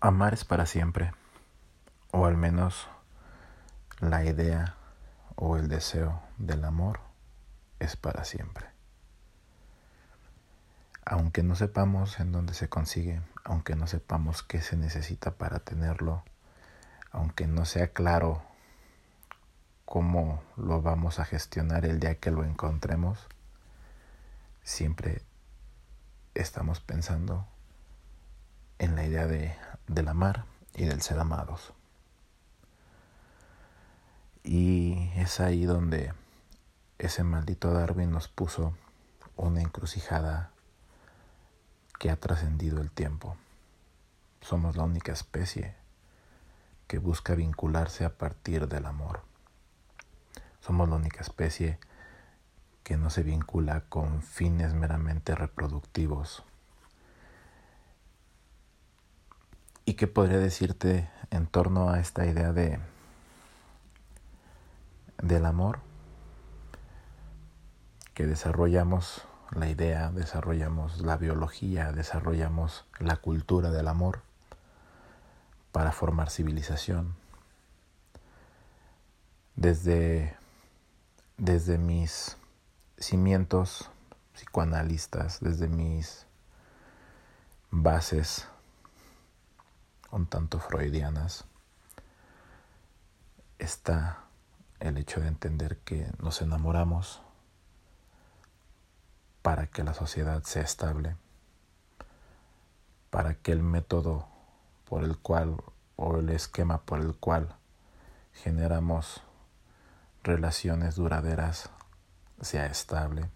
Amar es para siempre, o al menos la idea o el deseo del amor es para siempre. Aunque no sepamos en dónde se consigue, aunque no sepamos qué se necesita para tenerlo, aunque no sea claro cómo lo vamos a gestionar el día que lo encontremos, siempre estamos pensando en la idea de, del amar y del ser amados. Y es ahí donde ese maldito Darwin nos puso una encrucijada que ha trascendido el tiempo. Somos la única especie que busca vincularse a partir del amor. Somos la única especie que no se vincula con fines meramente reproductivos ¿Y qué podría decirte en torno a esta idea de del amor? Que desarrollamos la idea, desarrollamos la biología, desarrollamos la cultura del amor para formar civilización. Desde, desde mis cimientos psicoanalistas, desde mis bases un tanto freudianas, está el hecho de entender que nos enamoramos para que la sociedad sea estable, para que el método por el cual o el esquema por el cual generamos relaciones duraderas sea estable,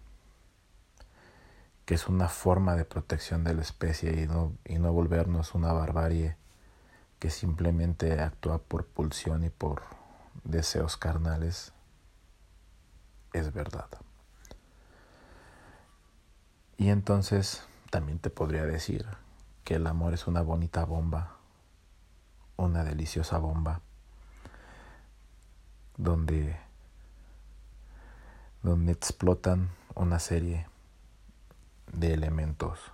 que es una forma de protección de la especie y no, y no volvernos una barbarie que simplemente actúa por pulsión y por deseos carnales, es verdad. Y entonces también te podría decir que el amor es una bonita bomba, una deliciosa bomba, donde, donde explotan una serie de elementos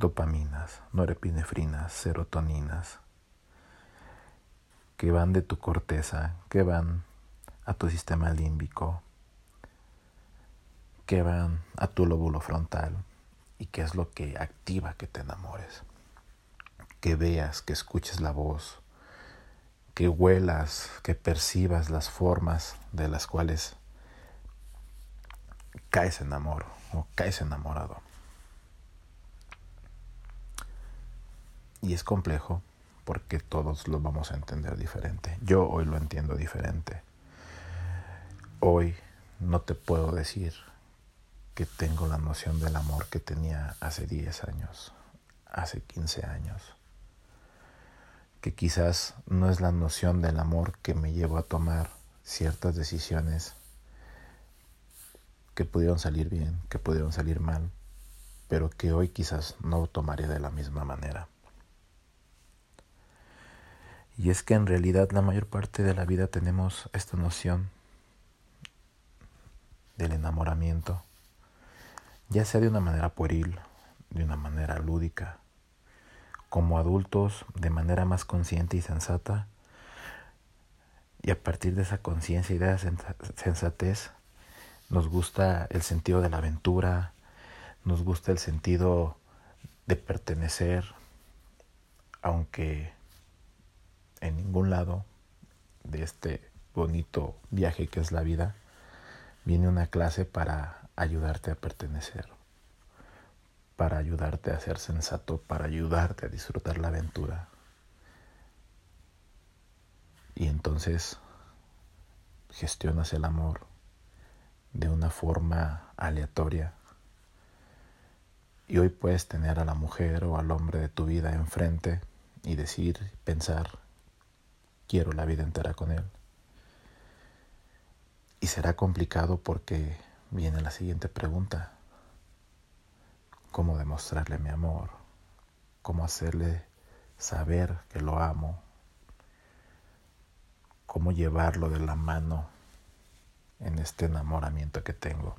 dopaminas, norepinefrinas, serotoninas, que van de tu corteza, que van a tu sistema límbico, que van a tu lóbulo frontal y que es lo que activa que te enamores. Que veas, que escuches la voz, que huelas, que percibas las formas de las cuales caes en amor o caes enamorado. Y es complejo porque todos lo vamos a entender diferente. Yo hoy lo entiendo diferente. Hoy no te puedo decir que tengo la noción del amor que tenía hace 10 años, hace 15 años. Que quizás no es la noción del amor que me llevó a tomar ciertas decisiones que pudieron salir bien, que pudieron salir mal, pero que hoy quizás no tomaría de la misma manera. Y es que en realidad la mayor parte de la vida tenemos esta noción del enamoramiento, ya sea de una manera pueril, de una manera lúdica, como adultos de manera más consciente y sensata, y a partir de esa conciencia y de esa sensatez, nos gusta el sentido de la aventura, nos gusta el sentido de pertenecer, aunque en ningún lado de este bonito viaje que es la vida, viene una clase para ayudarte a pertenecer, para ayudarte a ser sensato, para ayudarte a disfrutar la aventura. Y entonces gestionas el amor de una forma aleatoria. Y hoy puedes tener a la mujer o al hombre de tu vida enfrente y decir, pensar, quiero la vida entera con Él. Y será complicado porque viene la siguiente pregunta. ¿Cómo demostrarle mi amor? ¿Cómo hacerle saber que lo amo? ¿Cómo llevarlo de la mano en este enamoramiento que tengo?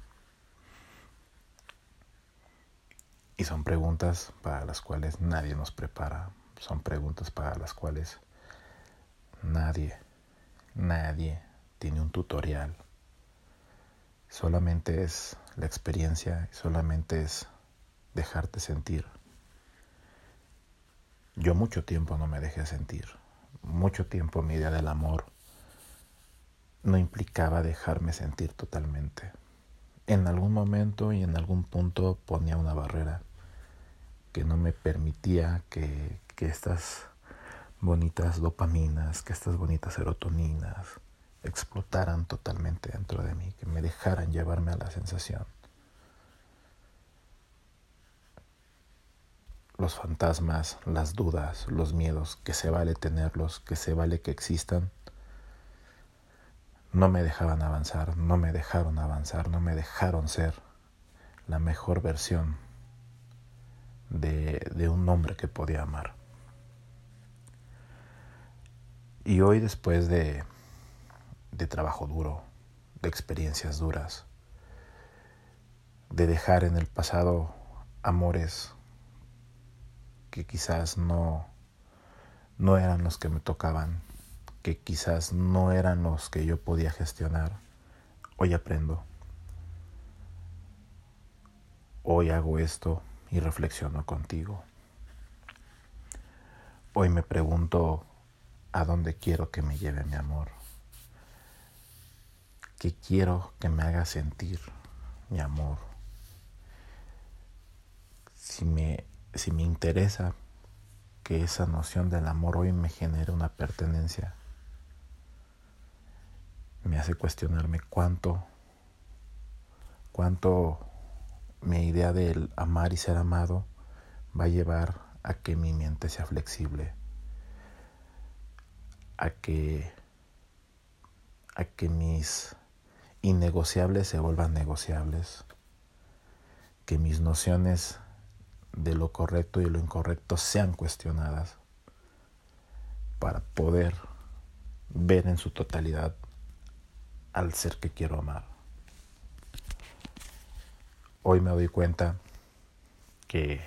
Y son preguntas para las cuales nadie nos prepara. Son preguntas para las cuales nadie, nadie tiene un tutorial. Solamente es la experiencia, solamente es dejarte sentir. Yo mucho tiempo no me dejé sentir. Mucho tiempo mi idea del amor no implicaba dejarme sentir totalmente. En algún momento y en algún punto ponía una barrera que no me permitía que, que estas bonitas dopaminas, que estas bonitas serotoninas explotaran totalmente dentro de mí, que me dejaran llevarme a la sensación. Los fantasmas, las dudas, los miedos, que se vale tenerlos, que se vale que existan, no me dejaban avanzar, no me dejaron avanzar, no me dejaron ser la mejor versión de, de un hombre que podía amar. Y hoy después de, de trabajo duro, de experiencias duras, de dejar en el pasado amores que quizás no, no eran los que me tocaban, que quizás no eran los que yo podía gestionar, hoy aprendo. Hoy hago esto y reflexiono contigo. Hoy me pregunto a dónde quiero que me lleve mi amor. ¿Qué quiero que me haga sentir mi amor? Si me, si me interesa que esa noción del amor hoy me genere una pertenencia, me hace cuestionarme cuánto, cuánto mi idea del amar y ser amado va a llevar a que mi mente sea flexible, a que, a que mis innegociables se vuelvan negociables, que mis nociones de lo correcto y lo incorrecto sean cuestionadas para poder ver en su totalidad al ser que quiero amar. Hoy me doy cuenta que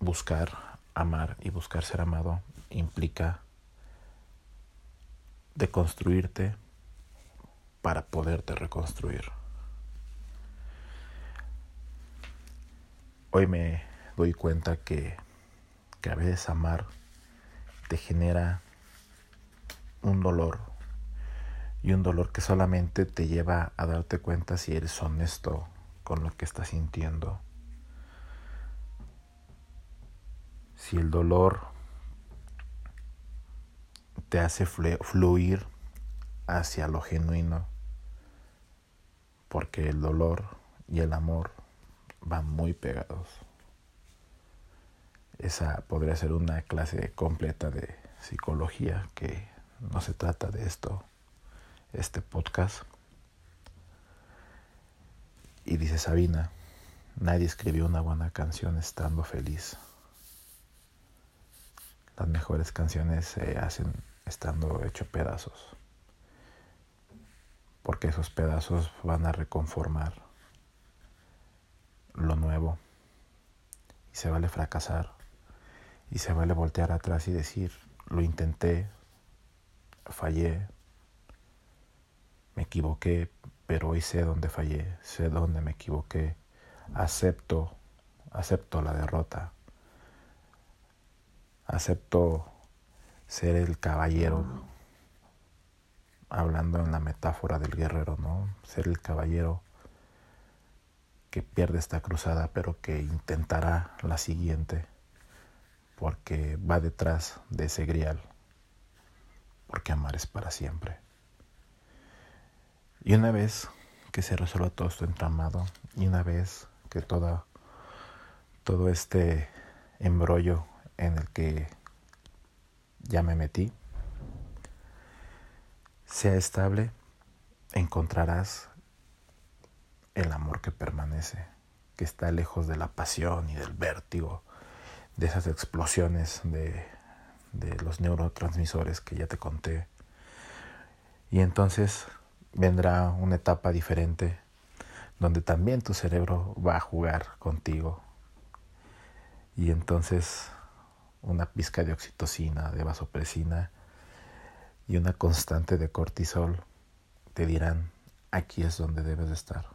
buscar amar y buscar ser amado implica deconstruirte para poderte reconstruir. Hoy me doy cuenta que, que a veces amar te genera un dolor y un dolor que solamente te lleva a darte cuenta si eres honesto con lo que estás sintiendo. Si el dolor te hace fluir hacia lo genuino, porque el dolor y el amor van muy pegados. Esa podría ser una clase completa de psicología que no se trata de esto este podcast. Y dice Sabina, nadie escribió una buena canción estando feliz. Las mejores canciones se hacen estando hecho pedazos. Porque esos pedazos van a reconformar lo nuevo. Y se vale fracasar. Y se vale voltear atrás y decir, lo intenté, fallé, me equivoqué, pero hoy sé dónde fallé, sé dónde me equivoqué, acepto, acepto la derrota, acepto ser el caballero, hablando en la metáfora del guerrero, ¿no? Ser el caballero que pierde esta cruzada, pero que intentará la siguiente, porque va detrás de ese grial, porque amar es para siempre. Y una vez que se resuelva todo esto entramado, y una vez que toda, todo este embrollo en el que ya me metí sea estable, encontrarás el amor que permanece, que está lejos de la pasión y del vértigo, de esas explosiones de, de los neurotransmisores que ya te conté. Y entonces vendrá una etapa diferente donde también tu cerebro va a jugar contigo Y entonces una pizca de oxitocina, de vasopresina y una constante de cortisol te dirán, aquí es donde debes estar,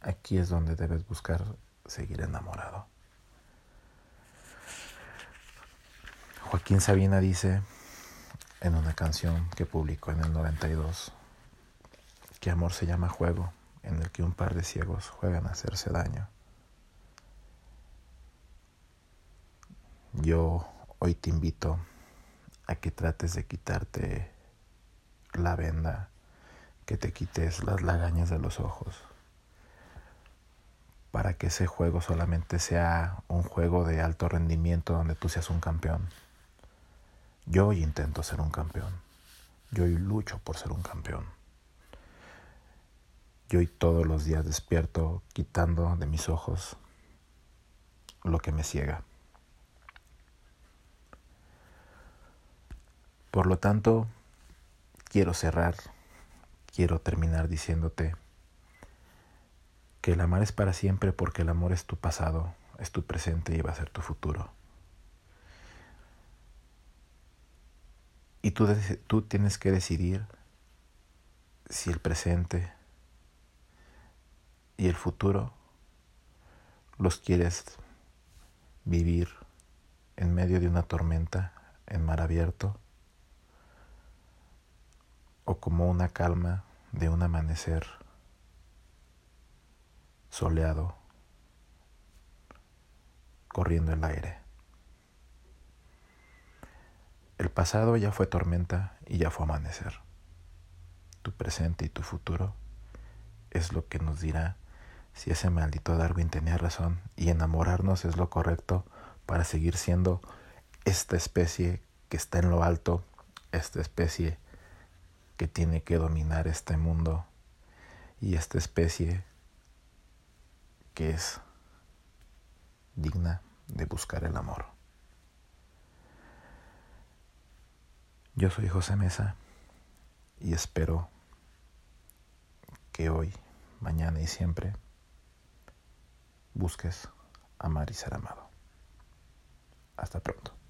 aquí es donde debes buscar seguir enamorado. Joaquín Sabina dice en una canción que publicó en el 92 que amor se llama juego en el que un par de ciegos juegan a hacerse daño. Yo hoy te invito a que trates de quitarte la venda, que te quites las lagañas de los ojos, para que ese juego solamente sea un juego de alto rendimiento donde tú seas un campeón. Yo hoy intento ser un campeón. Yo hoy lucho por ser un campeón. Yo hoy todos los días despierto quitando de mis ojos lo que me ciega. Por lo tanto, quiero cerrar, quiero terminar diciéndote que el amar es para siempre porque el amor es tu pasado, es tu presente y va a ser tu futuro. Y tú, tú tienes que decidir si el presente y el futuro los quieres vivir en medio de una tormenta en mar abierto o como una calma de un amanecer soleado corriendo el aire. El pasado ya fue tormenta y ya fue amanecer. Tu presente y tu futuro es lo que nos dirá si ese maldito Darwin tenía razón y enamorarnos es lo correcto para seguir siendo esta especie que está en lo alto, esta especie que tiene que dominar este mundo y esta especie que es digna de buscar el amor. Yo soy José Mesa y espero que hoy, mañana y siempre busques amar y ser amado. Hasta pronto.